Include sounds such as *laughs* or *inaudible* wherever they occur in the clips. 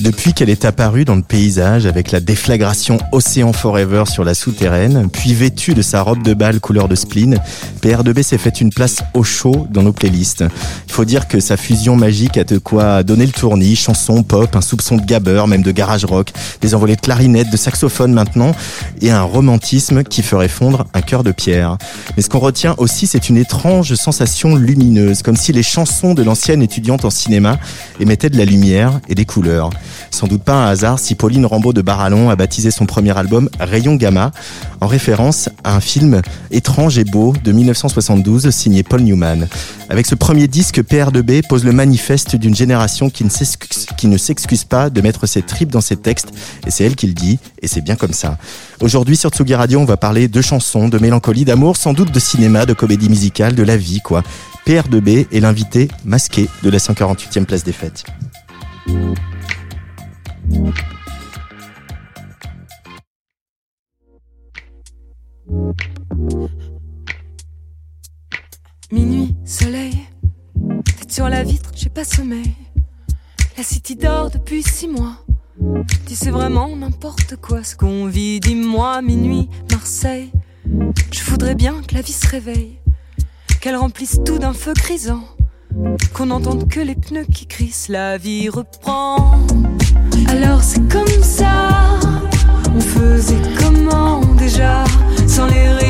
Depuis qu'elle est apparue dans le paysage avec la déflagration Océan Forever sur la souterraine, puis vêtue de sa robe de bal couleur de spleen, PR2B s'est fait une place au chaud dans nos playlists. Il faut dire que sa fusion magique a de quoi donner le tournis, chansons, pop, un soupçon de gabber, même de garage rock, des envolées de clarinette, de saxophone maintenant, et un romantisme qui ferait fondre un cœur de pierre. Mais ce qu'on retient aussi, c'est une étrange sensation lumineuse, comme si les chansons de l'ancienne étudiante en cinéma émettaient de la lumière et des couleurs. Sans doute pas un hasard si Pauline Rambaud de Barallon a baptisé son premier album Rayon Gamma, en référence à un film étrange et beau de 1972 signé Paul Newman. Avec ce premier disque, PR2B pose le manifeste d'une génération qui ne s'excuse- pas de mettre ses tripes dans ses textes, et c'est elle qui le dit, et c'est bien comme ça. Aujourd'hui sur Tsugi Radio, on va parler de chansons, de mélancolie, d'amour, sans doute de cinéma, de comédie musicale, de la vie, quoi. PR2B est l'invité masqué de la 148e place des fêtes. Minuit, soleil, tête sur la vitre, j'ai pas sommeil. La city dort depuis six mois. Dis c'est vraiment n'importe quoi ce qu'on vit, dis-moi, minuit, Marseille. Je voudrais bien que la vie se réveille, qu'elle remplisse tout d'un feu grisant, qu'on n'entende que les pneus qui crissent, la vie reprend. Alors c'est comme ça, on faisait comment déjà, sans les rayons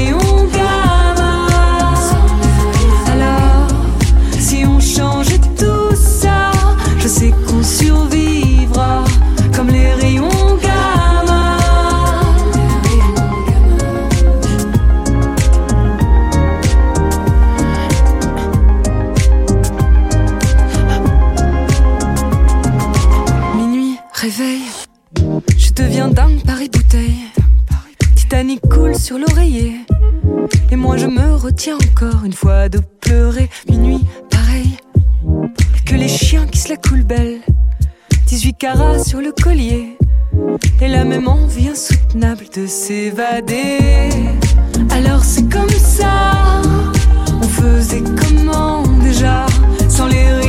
sur l'oreiller. Et moi je me retiens encore une fois de pleurer. Minuit, pareil, que les chiens qui se la coulent belle. 18 carats sur le collier. Et la même envie insoutenable de s'évader. Alors c'est comme ça, on faisait comment déjà, sans les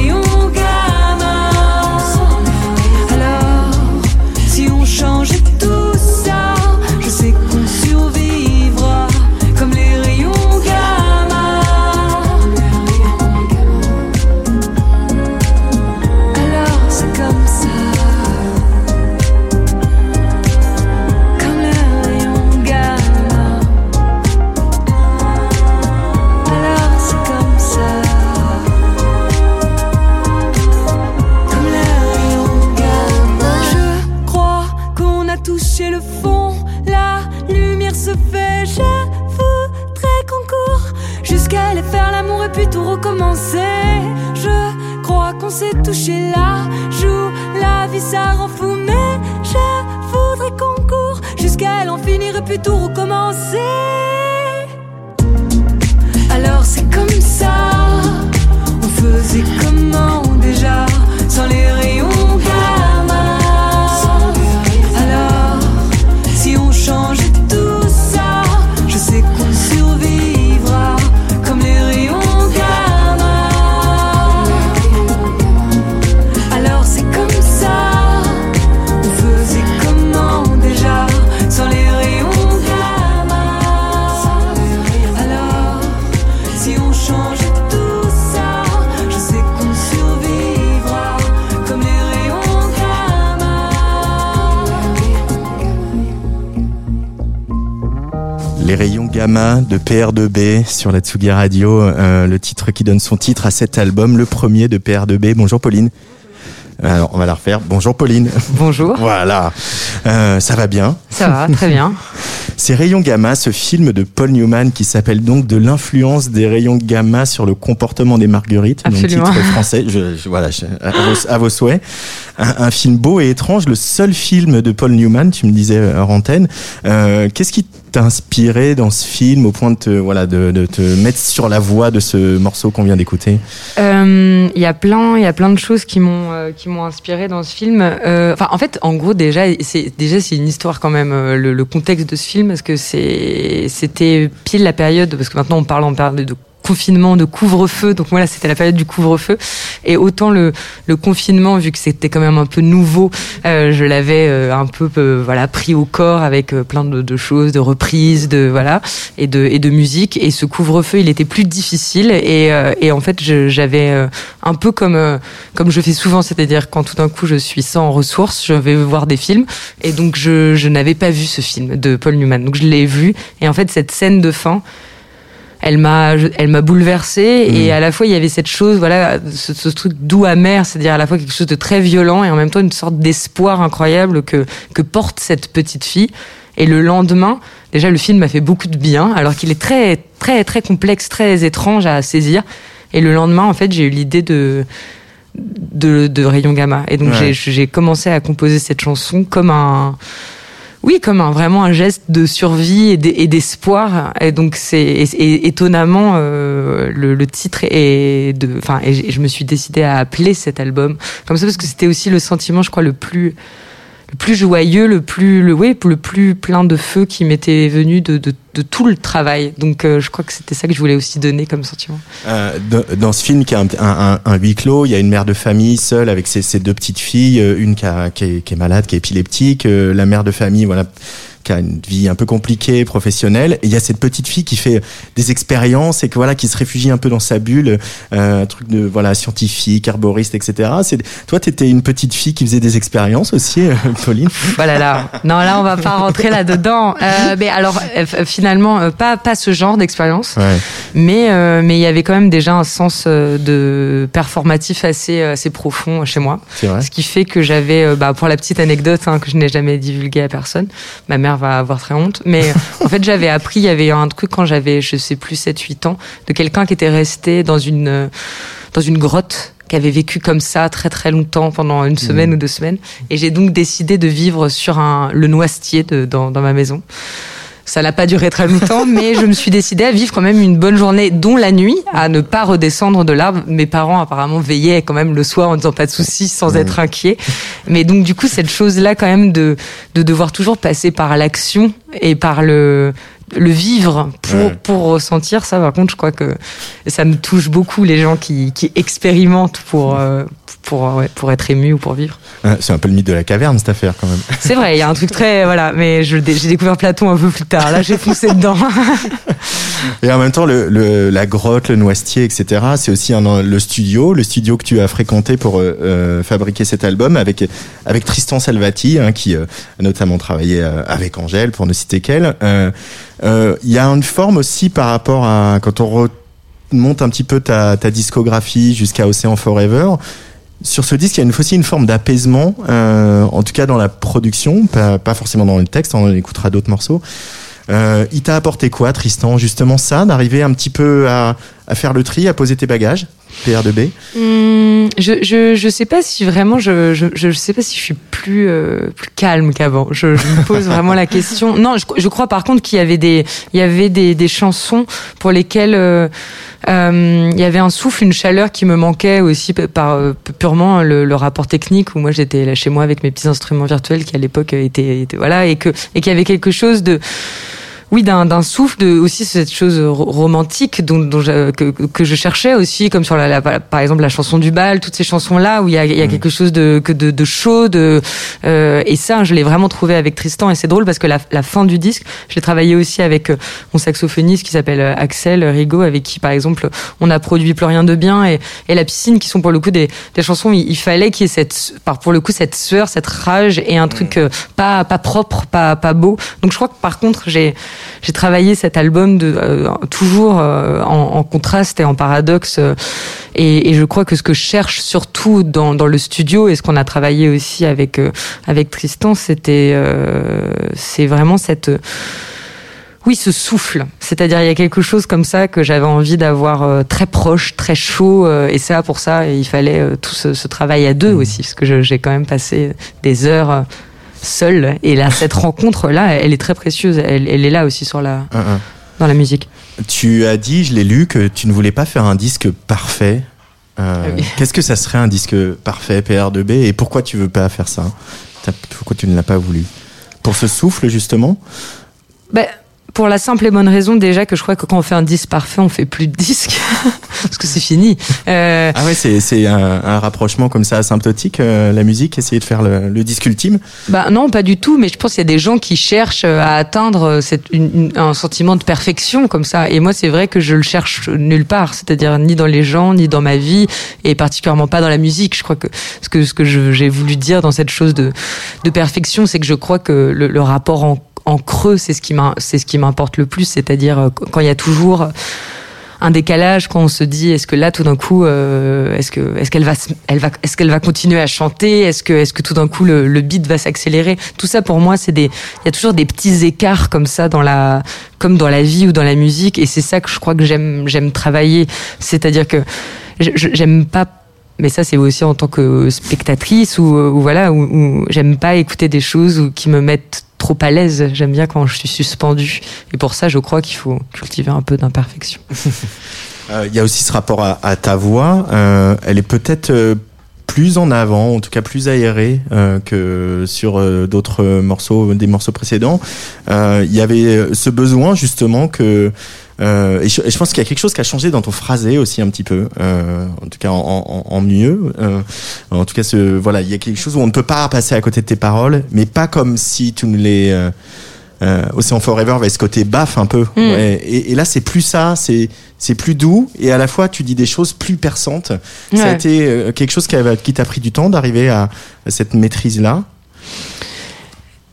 PR2B sur la Tsugi Radio, euh, le titre qui donne son titre à cet album, le premier de PR2B. Bonjour Pauline. Alors, on va la refaire. Bonjour Pauline. Bonjour. *laughs* voilà. Euh, ça va bien? Ça va, très bien. *laughs* C'est Rayons Gamma, ce film de Paul Newman qui s'appelle donc De l'influence des rayons gamma sur le comportement des marguerites. Absolument. Donc, titre français. Je, je- voilà, je- à, vos, à vos souhaits. Un, un film beau et étrange, le seul film de Paul Newman, tu me disais euh, hors antenne. Euh, Qu'est-ce qui t'a inspiré dans ce film au point de te, voilà, de, de te mettre sur la voie de ce morceau qu'on vient d'écouter Euh, Il y a plein, y a plein de choses qui m'ont euh, qui m'ont inspiré dans ce film. Euh, en fait, en gros, déjà, c'est une histoire quand même. euh, Le, le contexte de ce film, parce que c'était pile la période, parce que maintenant on parle en période de confinement, de couvre-feu. Donc voilà, c'était la période du couvre-feu. Et autant le, le confinement, vu que c'était quand même un peu nouveau, euh, je l'avais euh, un peu euh, voilà pris au corps avec euh, plein de, de choses, de reprises, de voilà et de et de musique. Et ce couvre-feu, il était plus difficile. Et, euh, et en fait, j'avais euh, un peu comme comme je fais souvent, c'est-à-dire quand tout d'un coup je suis sans ressources, je vais voir des films. Et donc je, je n'avais pas vu ce film de Paul Newman. Donc je l'ai vu. Et en fait, cette scène de fin elle m'a elle m'a bouleversée et à la fois il y avait cette chose voilà ce, ce truc doux amer c'est-à-dire à la fois quelque chose de très violent et en même temps une sorte d'espoir incroyable que que porte cette petite fille. Et le lendemain déjà le film m'a fait beaucoup de bien alors qu'il est très très très complexe très étrange à saisir. Et le lendemain en fait j'ai eu l'idée de de, de Rayon Gamma. Et donc Ouais. j'ai commencé à composer cette chanson comme un oui, comme un, vraiment un geste de survie et d'e- et d'espoir. Et donc c'est étonnamment euh, le, titre est de. Enfin, et, je me suis décidée à appeler cet album comme ça parce que c'était aussi le sentiment, je crois, le plus le plus joyeux, le plus le le plus plein de feu qui m'était venu de, de, de tout le travail. Donc euh, je crois que c'était ça que je voulais aussi donner comme sentiment. Euh, dans- ce film qui a un, un, un- un huis clos, il y a une mère de famille seule avec ses, ses deux petites filles, euh, une qui, a- qui, est, qui est malade, qui est épileptique, euh, la mère de famille, voilà qui a une vie un peu compliquée, professionnelle, et il y a cette petite fille qui fait des expériences et que voilà qui se réfugie un peu dans sa bulle, euh, un truc de voilà scientifique, herboriste, etc. C'est toi, t'étais une petite fille qui faisait des expériences aussi, euh, Pauline? Voilà là. Non, là on va pas rentrer là-dedans. Euh, mais alors finalement euh, pas pas ce genre d'expérience. Ouais. Mais euh, mais il y avait quand même déjà un sens euh, de performatif assez assez profond chez moi. Vrai. Ce qui fait que j'avais, bah, pour la petite anecdote hein, que je n'ai jamais divulguée à personne, ma mère va avoir très honte, mais *laughs* en fait j'avais appris, il y avait un truc quand j'avais, je sais plus, 7-8 ans, de quelqu'un qui était resté dans une, dans une grotte qui avait vécu comme ça très très longtemps pendant une semaine ou deux semaines et j'ai donc décidé de vivre sur un le noisetier de, dans, dans ma maison ça n'a pas duré très longtemps, mais je me suis décidée à vivre quand même une bonne journée, dont la nuit, à ne pas redescendre de l'arbre. Mes parents apparemment veillaient quand même le soir en disant pas de soucis, sans être inquiets. Mais donc du coup, cette chose-là quand même de, de devoir toujours passer par l'action et par le le vivre pour Ouais. pour ressentir ça par contre je crois que ça me touche beaucoup les gens qui qui expérimentent pour euh, pour ouais, pour être ému ou pour vivre C'est un peu le mythe de la caverne cette affaire quand même. c'est vrai il y a un truc très voilà mais j'ai découvert Platon un peu plus tard là j'ai foncé dedans *laughs* Et en même temps, le, le- la grotte, le noisetier, etc., c'est aussi un, le studio, le studio que tu as fréquenté pour euh, euh, fabriquer cet album avec, avec Tristan Salvati, hein, qui euh, a notamment travaillé avec Angèle, pour ne citer qu'elle. Euh, Il y a une forme aussi par rapport à quand on remonte un petit peu ta, discographie jusqu'à Océan Forever. Sur ce disque, il y a une, aussi une forme d'apaisement, euh, en tout cas dans la production, pas, forcément dans le texte, on écoutera d'autres morceaux. Euh, il t'a apporté quoi, Tristan Justement ça, d'arriver un petit peu à faire le tri, à poser tes bagages, PR2B Hum, je, je je sais pas si vraiment je je je sais pas si je suis plus euh, plus calme qu'avant. Je, je me pose vraiment la question. *laughs* Non, je, je crois par contre qu'il y avait des il y avait des des chansons pour lesquelles euh, euh, il y avait un souffle, une chaleur qui me manquait aussi par purement le, le rapport technique où moi j'étais là chez moi avec mes petits instruments virtuels qui à l'époque étaient, étaient voilà et que et qu'il y avait quelque chose de oui, d'un d'un souffle, de aussi cette chose ro- romantique dont, dont je- que, que je cherchais aussi, comme sur la, la- par exemple la chanson du bal, toutes ces chansons là où il y a, il y a quelque chose de que de, de chaud, de euh, et ça je l'ai vraiment trouvé avec Tristan et c'est drôle parce que la, la fin du disque, je l'ai travaillé aussi avec euh, mon saxophoniste qui s'appelle euh, Axel Rigaud avec qui par exemple on a produit plus rien de bien et, et la piscine qui sont pour le coup des, des chansons il, il fallait qu'il y ait cette par pour le coup cette sueur, cette rage et un truc euh, pas pas propre, pas pas beau. Donc je crois que par contre j'ai j'ai travaillé cet album de euh, toujours euh, en, en, contraste et en paradoxe. Euh, et, et, je crois que ce que je cherche surtout dans, dans le studio et ce qu'on a travaillé aussi avec avec Tristan, c'était c'est vraiment cette oui, ce souffle. C'est-à-dire, il y a quelque chose comme ça que j'avais envie d'avoir euh, très proche, très chaud. Euh, et ça, pour ça, il fallait euh, tout ce, ce, travail à deux mmh. aussi, parce que j'ai quand même passé des heures seule. Et là, cette rencontre-là, elle est très précieuse. Elle, elle, est là aussi sur la, dans la musique. Tu as dit, je l'ai lu, que tu ne voulais pas faire un disque parfait. Euh, oui. *laughs* Qu'est-ce que ça serait un disque parfait, PR2B Et pourquoi tu veux pas faire ça? Pourquoi tu ne l'as pas voulu? Pour ce souffle, justement? Ben, pour la simple et bonne raison déjà que je crois que quand on fait un disque parfait, on fait plus de disques *laughs* parce que c'est fini. Euh... Ah ouais, c'est c'est un, un, rapprochement comme ça asymptotique euh, la musique, essayer de faire le, le, disque ultime. Bah non, pas du tout. Mais je pense qu'il y a des gens qui cherchent à atteindre cette, une, un sentiment de perfection comme ça. Et moi, c'est vrai que je le cherche nulle part. C'est-à-dire ni dans les gens, ni dans ma vie, et particulièrement pas dans la musique. Je crois que ce que ce que j'ai voulu dire dans cette chose de de perfection, c'est que je crois que le, le rapport en en creux, c'est ce qui m'importe le plus, c'est-à-dire euh, quand il y a toujours un décalage quand on se dit est-ce que là tout d'un coup euh, est-ce que est-ce qu'elle va est-ce qu'elle va continuer à chanter est-ce que tout d'un coup le, beat va s'accélérer? Tout ça pour moi il y a toujours des petits écarts comme ça comme dans la vie ou dans la musique et c'est ça que je crois que j'aime travailler. C'est-à-dire que j'aime pas mais ça c'est aussi en tant que spectatrice ou, voilà j'aime pas écouter des choses qui me mettent trop à l'aise. J'aime bien quand je suis suspendu. Et pour ça, je crois qu'il faut cultiver un peu d'imperfection. *laughs* Euh, il y a aussi ce rapport à, ta voix. Euh, elle est peut-être euh, plus en avant, en tout cas plus aérée euh, que sur euh, d'autres morceaux, des morceaux précédents. Il y avait ce besoin justement que euh, et, je, et, je, pense qu'il y a quelque chose qui a changé dans ton phrasé aussi un petit peu, euh, en tout cas en, en, en mieux. Euh, en tout cas, ce, voilà, il y a quelque chose où on ne peut pas passer à côté de tes paroles, mais pas comme si tu ne les euh, Ocean Forever avait ce côté baf un peu. Mm. Ouais. Et, et, là, c'est plus ça, c'est c'est plus doux et à la fois tu dis des choses plus perçantes. Ouais. Ça a été euh, quelque chose qui, t'a pris du temps d'arriver à, à cette maîtrise là.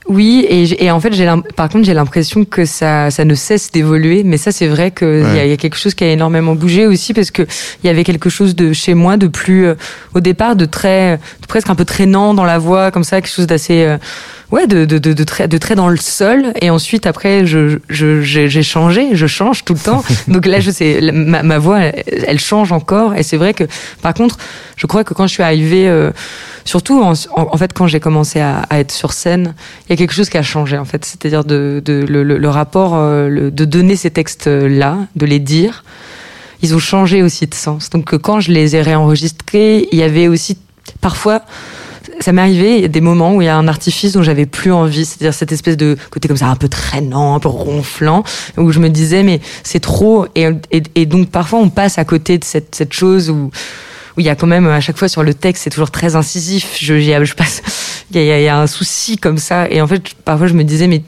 Oui, et, et en fait, j'ai par contre, j'ai l'impression que ça, ça ne cesse d'évoluer. Mais ça, c'est vrai qu'il ouais. y, a, y a quelque chose qui a énormément bougé aussi parce que il y avait quelque chose de chez moi de plus, euh, au départ, de très, de presque un peu traînant dans la voix, comme ça, quelque chose d'assez. Euh, ouais de de de, de très de très dans le sol. Et ensuite après je je j'ai changé. Je change tout le temps. *laughs* Donc là je sais ma, ma voix elle, elle, change encore. Et c'est vrai que par contre je crois que quand je suis arrivée euh, surtout en, en, en, fait quand j'ai commencé à, à, être sur scène il y a quelque chose qui a changé en fait. C'est-à-dire de, de le, le, le rapport euh, le, de donner ces textes là de les dire ils ont changé aussi de sens. Donc quand je les ai réenregistrés il y avait aussi parfois ça m'est arrivé, il y a des moments où il y a un artifice dont j'avais plus envie, c'est-à-dire cette espèce de côté comme ça un peu traînant, un peu ronflant, où je me disais mais c'est trop, et, et, et, donc parfois on passe à côté de cette, cette chose où où il y a quand même à chaque fois sur le texte c'est toujours très incisif, je, je passe, il y, a, il y a un souci comme ça, et en fait parfois je me disais mais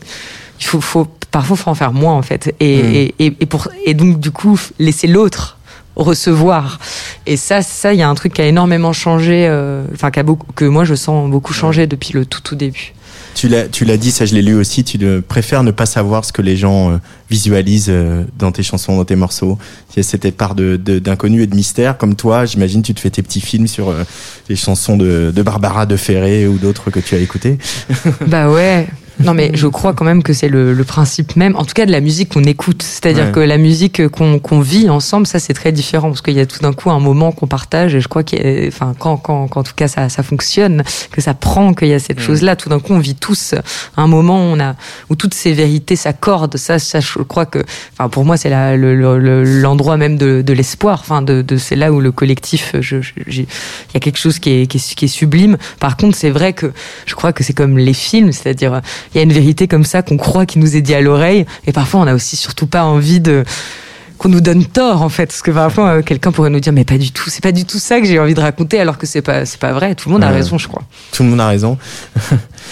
il faut, faut parfois faut en faire moins en fait, et, mmh. et, et, pour, et donc du coup laisser l'autre recevoir. Et ça, ça, il y a un truc qui a énormément changé, euh, enfin euh, que moi je sens beaucoup changer depuis le tout tout début. Tu l'as, tu l'as dit, ça je l'ai lu aussi. Tu ne, préfères ne pas savoir ce que les gens euh, visualisent euh, dans tes chansons, dans tes morceaux. Il y a cette part de, de, d'inconnu et de mystère. Comme toi, j'imagine, tu te fais tes petits films sur euh, les chansons de, de Barbara de Ferré ou d'autres que tu as écoutées. bah ouais. *laughs* Non, mais je crois quand même que c'est le, le, principe même, en tout cas de la musique qu'on écoute. C'est-à-dire ouais. que la musique qu'on qu vit ensemble, ça c'est très différent parce qu'il y a tout d'un coup un moment qu'on partage et je crois qu'il enfin, quand, quand, quand, en tout cas ça, ça fonctionne, que ça prend, qu'il y a cette mmh. chose-là, tout d'un coup on vit tous un moment où, on a, où toutes ces vérités s'accordent. Ça, ça, je crois que, enfin, pour moi, c'est l'endroit le, le, même de, de l'espoir. Enfin, de, de c'est là où le collectif, je, je, il y a quelque chose qui est, qui est, qui est sublime. Par contre, c'est vrai que je crois que c'est comme les films, c'est-à-dire il y a une vérité comme ça qu'on croit qui nous est dit à l'oreille. Et parfois on a aussi surtout pas envie de qu'on nous donne tort en fait. Parce que parfois euh, quelqu'un pourrait nous dire mais pas du tout c'est pas du tout ça que j'ai envie de raconter alors que c'est pas c'est pas vrai. Tout le monde a raison je crois. Tout le monde a raison.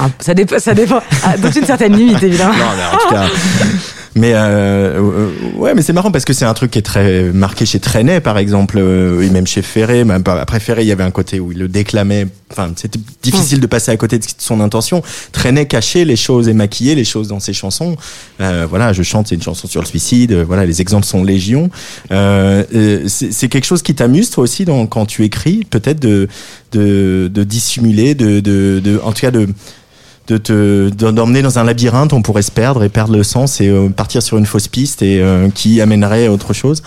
Ah, ça dépend ça dépend. Ah, dans une certaine limite évidemment. Non mais en tout cas *laughs* Mais euh, euh, ouais, mais c'est marrant parce que c'est un truc qui est très marqué chez Trenet, par exemple, euh, et même chez Ferré. Même pas- après Ferré, il y avait un côté où il le déclamait. Enfin, c'était difficile de passer à côté de son intention. Trenet cachait les choses et maquillait les choses dans ses chansons. Euh, voilà, je chante, c'est une chanson sur le suicide. euh, Voilà, les exemples sont légion. Euh, c'est c'est quelque chose qui t'amuse toi aussi dans, quand tu écris, peut-être de, de de dissimuler, de, de, de en tout cas de de te d'emmener dans un labyrinthe, on pourrait se perdre et perdre le sens et euh, partir sur une fausse piste et euh, qui amènerait à autre chose.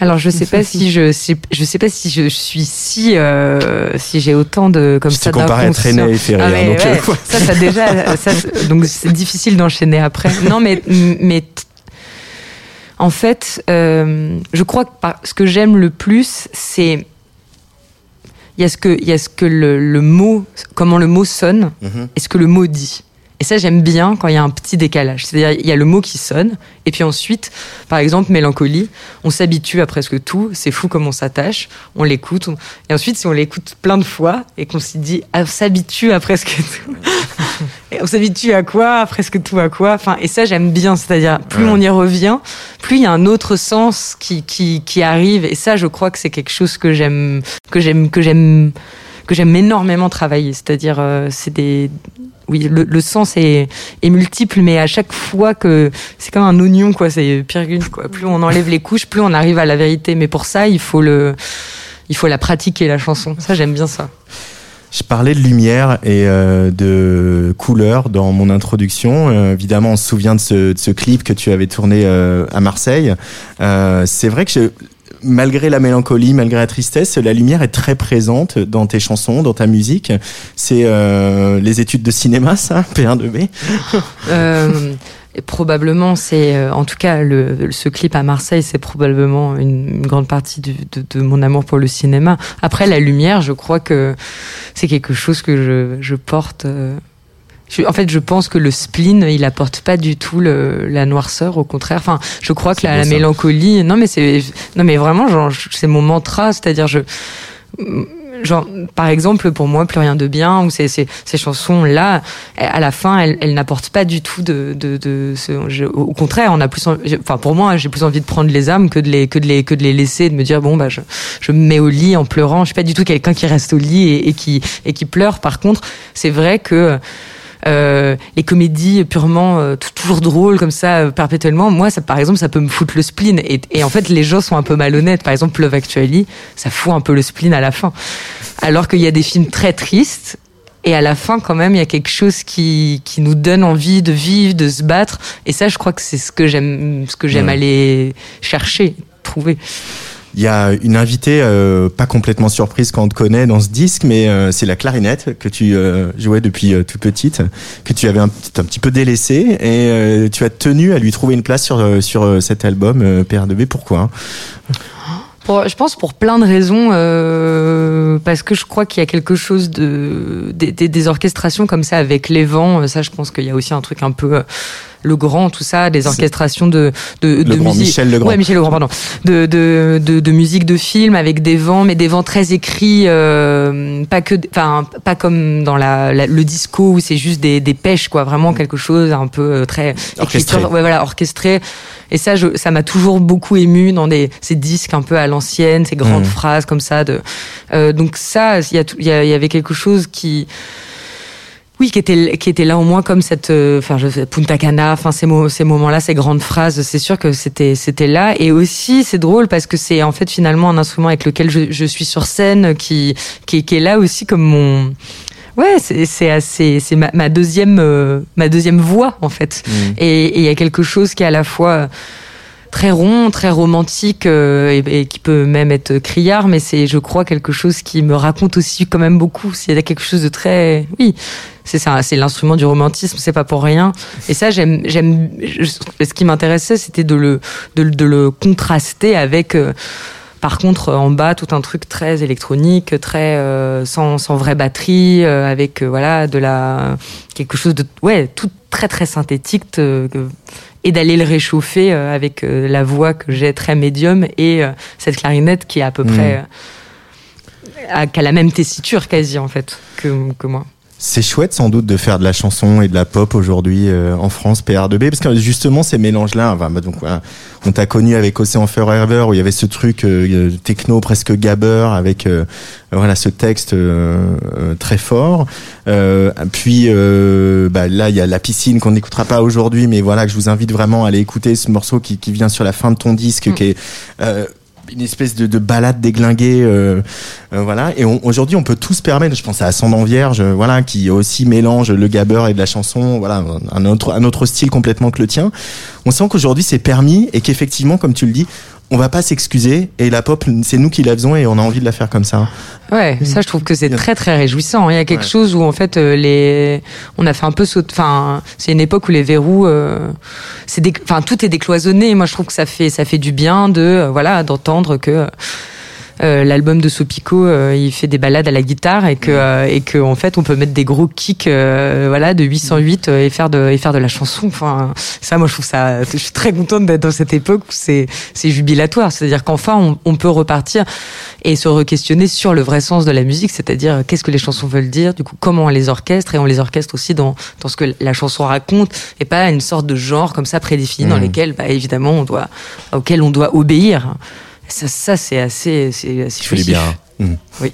Alors je sais pas si je sais, je sais pas si je suis si euh, si j'ai autant de comme Je ça comparé à. Trenet et Ferré, Ah, hein, donc, ouais, ça ça déjà ça, donc c'est difficile d'enchaîner après. Non mais mais en fait je crois que ce que j'aime le plus c'est il y a ce que il y a ce que le, le mot comment le mot sonne Mhm. et ce que le mot dit. Et ça, j'aime bien quand il y a un petit décalage. C'est-à-dire, il y a le mot qui sonne, et puis ensuite, par exemple, mélancolie, on s'habitue à presque tout. C'est fou comme on s'attache, on l'écoute. on- Et ensuite, si on l'écoute plein de fois, et qu'on s'y dit, ah, on s'habitue à presque *laughs* tout. et on s'habitue à quoi? À presque tout à quoi? Enfin, et ça, j'aime bien. C'est-à-dire, plus Ouais. on y revient, plus il y a un autre sens qui, qui, qui arrive. Et ça, je crois que c'est quelque chose que j'aime, que j'aime, que j'aime, que j'aime énormément travailler. C'est-à-dire, euh, c'est des, oui, le, sens est, multiple, mais à chaque fois que c'est comme un oignon, quoi, c'est qu'une, quoi. Plus on enlève les couches, plus on arrive à la vérité. Mais pour ça, il faut le, il faut la pratiquer la chanson. Ça, j'aime bien ça. Je parlais de lumière et euh, de couleur dans mon introduction. Euh, évidemment, on se souvient de ce, clip que tu avais tourné euh, à Marseille. C'est vrai que je- malgré la mélancolie, malgré la tristesse, la lumière est très présente dans tes chansons, dans ta musique. C'est euh, les études de cinéma, ça, *laughs* P1-2B. *laughs* Euh, et probablement, c'est, euh, en tout cas, ce clip à Marseille, c'est probablement une, grande partie de, de mon amour pour le cinéma. Après, la lumière, je crois que c'est quelque chose que je, porte. euh, je- en fait, je pense que le spleen, il apporte pas du tout le, la noirceur, au contraire. Enfin, je crois que la, mélancolie, non mais c'est, non mais vraiment, genre, c'est mon mantra, c'est-à-dire je, genre, par exemple, pour moi, plus rien de bien, ou ces, ces, ces chansons-là, à la fin, elles, elles n'apportent pas du tout de, de, de ce, je- au contraire, on a plus, envie- enfin, pour moi, j'ai plus envie de prendre les âmes que de les, que de les, que de les laisser, de me dire, bon, bah, je, je me mets au lit en pleurant. Je suis pas du tout quelqu'un qui reste au lit et, et qui, et qui pleure. Par contre, c'est vrai que, euh, les comédies purement euh, toujours drôles comme ça euh, perpétuellement moi ça par exemple ça peut me foutre le spleen. Et, et en fait les gens sont un peu malhonnêtes. Par exemple Love Actually ça fout un peu le spleen à la fin. Alors qu'il y a des films très tristes et à la fin quand même il y a quelque chose qui qui nous donne envie de vivre de se battre. Et ça je crois que c'est ce que j'aime ce que j'aime aller chercher trouver Il y a une invitée euh, pas complètement surprise quand on te connaît dans ce disque, mais euh, c'est la clarinette que tu euh, jouais depuis euh, toute petite, que tu avais un, petit- peu délaissée et euh, tu as tenu à lui trouver une place sur, euh, sur cet album euh, PR2B. Pourquoi? Pour- je pense pour plein de raisons, euh, parce que je crois qu'il y a quelque chose de des, des- des orchestrations comme ça avec les vents. Ça, je pense qu'il y a aussi un truc un peu le grand, tout ça, des orchestrations de de, musique. Michel Legrand. Ouais, Michel Legrand, pardon. De, de, de, de musique de film avec des vents, mais des vents très écrits, euh, pas que, enfin, pas comme dans la, la- le disco où c'est juste des, des pêches, quoi. Vraiment quelque chose un peu euh, très Orchestré. écriture, ouais, voilà, orchestré. Et ça, je, ça m'a toujours beaucoup ému dans des, ces disques un peu à l'ancienne, ces grandes Mhm. phrases comme ça. De, euh, donc ça, il y, a y, a- y avait quelque chose qui, oui, qui était, qui était là au moins comme cette, euh, enfin, je sais, Punta Cana, enfin, ces, mo- ces moments-là, ces grandes phrases, c'est sûr que c'était, c'était là. Et aussi, c'est drôle parce que c'est en fait finalement un instrument avec lequel je, je suis sur scène qui, qui, qui est là aussi comme mon, ouais, c'est, c'est assez, c'est ma, ma deuxième, euh, ma deuxième voix en fait. Et et il y a quelque chose qui est à la fois euh, très rond, très romantique euh, et, qui peut même être criard, mais c'est, je crois, quelque chose qui me raconte aussi quand même beaucoup. S'il y a quelque chose de très, oui, c'est ça, c'est l'instrument du romantisme, c'est pas pour rien. Et ça, j'aime, j'aime. Ce qui m'intéressait, c'était de le, de, le- contraster avec. euh, par contre, en bas, tout un truc très électronique, très euh, sans, sans vraie batterie, avec voilà de la quelque chose de ouais tout très très synthétique que- et d'aller le réchauffer euh, avec euh, la voix que j'ai très médium et euh, cette clarinette qui est à peu Mm. près à- qui a la même tessiture quasi en fait que, que moi. C'est chouette sans doute de faire de la chanson et de la pop aujourd'hui euh, en France, PR2B, parce que justement ces mélanges-là, enfin, bah, donc voilà, on t'a connu avec Océan Forever où il y avait ce truc euh, techno presque gabber avec euh, voilà ce texte euh, euh, très fort. Euh, puis bah, là il y a la piscine qu'on n'écoutera pas aujourd'hui, mais voilà que je vous invite vraiment à aller écouter ce morceau qui, qui vient sur la fin de ton disque, Mm. qui est une espèce de, de balade déglinguée, euh, euh, voilà. Et aujourd'hui, on peut tout se permettre. Je pense à Ascendant Vierge, euh, voilà, qui aussi mélange le gabber et de la chanson, voilà, un autre, un autre style complètement que le tien. On sent qu'aujourd'hui, c'est permis et qu'effectivement, comme tu le dis, on va pas s'excuser. Et la pop, c'est nous qui la faisons et on a envie de la faire comme ça. Ouais, ça je trouve que c'est très très réjouissant. Il y a quelque Ouais. chose où en fait euh, les, on a fait un peu saut. Enfin, c'est une époque où les verrous, euh, c'est, dé- enfin tout est décloisonné. Moi je trouve que ça fait ça fait du bien de euh, voilà d'entendre que. Euh, l'album de Sopico, euh, il fait des balades à la guitare et que euh, et que en fait on peut mettre des gros kicks, euh, voilà, de 808 euh, et faire de et faire de la chanson. Enfin, ça, moi je trouve ça. Je suis très contente d'être dans cette époque où c'est c'est jubilatoire. C'est-à-dire qu'enfin on, on peut repartir et se re-questionner sur le vrai sens de la musique, c'est-à-dire qu'est-ce que les chansons veulent dire, du coup comment on les orchestre et on les orchestre aussi dans dans ce que la chanson raconte et pas une sorte de genre comme ça prédéfini dans Mhm. lesquels bah, évidemment on doit auquel on doit obéir. Ça, ça c'est assez c'est assez Qui fait du bien. Mm. Oui.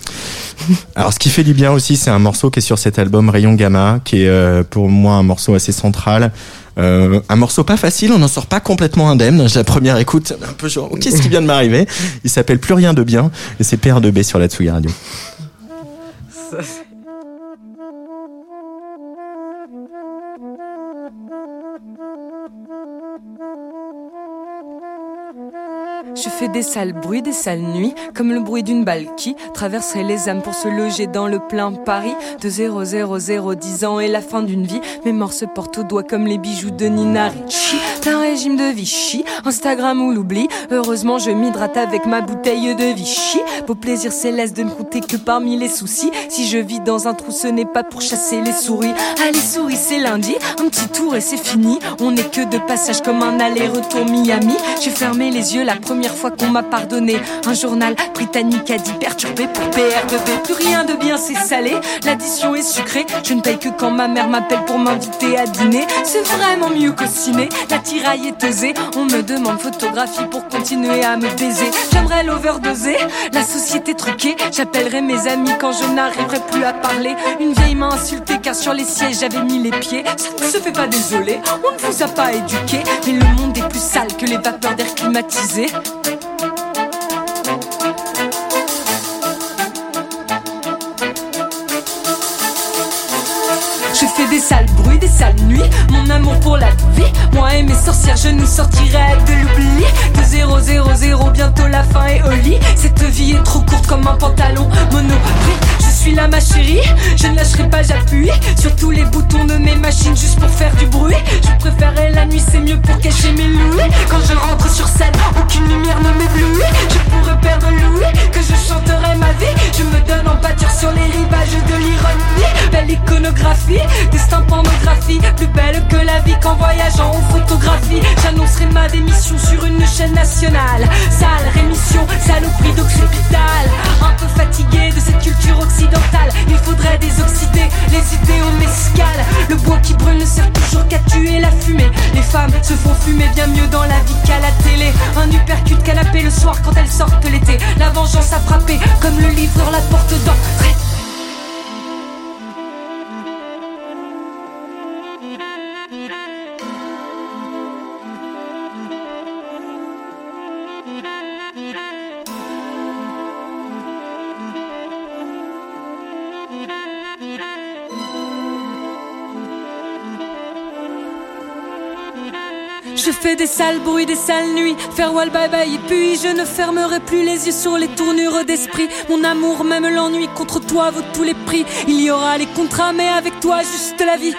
Alors, ce qui fait du bien aussi, c'est un morceau qui est sur cet album Rayon Gamma, qui est euh, pour moi un morceau assez central. Euh, un morceau pas facile, on n'en sort pas complètement indemne. La première écoute, un peu genre, qu'est-ce qui vient de m'arriver? Il s'appelle Plus rien de bien, et c'est PR2B sur la Tsugi Radio. Je fais des sales bruits, des sales nuits, comme le bruit d'une balle qui traverserait les âmes pour se loger dans le plein Paris. De 0, 0, 0, 10 ans et la fin d'une vie. Mes morts se portent au doigt comme les bijoux de Nina Ricci. D'un régime de Vichy, Instagram ou l'oubli. Heureusement, je m'hydrate avec ma bouteille de Vichy. Beau plaisir céleste de ne compter que parmi les soucis. Si je vis dans un trou, ce n'est pas pour chasser les souris. Allez, souris, c'est lundi. Un petit tour et c'est fini. On n'est que de passage comme un aller-retour Miami. J'ai fermé les yeux la première fois qu'on m'a pardonné. Un journal britannique a dit perturbé pour PR2B. Plus rien de bien, c'est salé. L'addition est sucrée. Je ne paye que quand ma mère m'appelle pour m'inviter à dîner. C'est vraiment mieux qu'au ciné. La tiraille est osée. On me demande photographie pour continuer à me baiser. J'aimerais l'overdoser. La société truquée. J'appellerai mes amis quand je n'arriverai plus à parler. Une vieille m'a insulté car sur les sièges j'avais mis les pieds. Ça ne se fait pas désolé. On ne vous a pas éduqué. Mais le monde est plus sale que les vapeurs d'air climatisées. Sales bruits, des sales nuits, mon amour pour la vie. Moi et mes sorcières, je nous sortirai de l'oubli. De 0, 0, 0, bientôt la fin est au lit. Cette vie est trop courte comme un pantalon monoprix. Je suis là, ma chérie, je ne lâcherai pas, j'appuie sur tous les boutons de mes machines juste pour faire du bruit. Je préférais la nuit, c'est mieux pour cacher mes louis. Quand je rentre sur scène, aucune lumière ne m'éblouit. Je pourrais perdre Louis, que je chanterai ma vie. Je me donne en pâture sur les rivages de l'ironie. Belle iconographie, destin pornographie, plus belle que la vie qu'en voyageant en photographie. J'annoncerai ma démission chaîne nationale. Sale rémission, saloperie d'occipital. Un peu fatigué de cette culture occidentale. Il faudrait désoxyder les idées au mescal. Le bois qui brûle ne sert toujours qu'à tuer la fumée. Les femmes se font fumer bien mieux dans la vie qu'à la télé. Un uppercut canapé le soir quand elles sortent l'été. La vengeance a frappé comme le livreur la porte d'entrée. Je fais des sales bruits, des sales nuits, farewell bye bye, et puis je ne fermerai plus les yeux sur les tournures d'esprit. Mon amour, même l'ennui, contre toi vaut tous les prix. Il y aura les contrats, mais avec toi, juste la vie.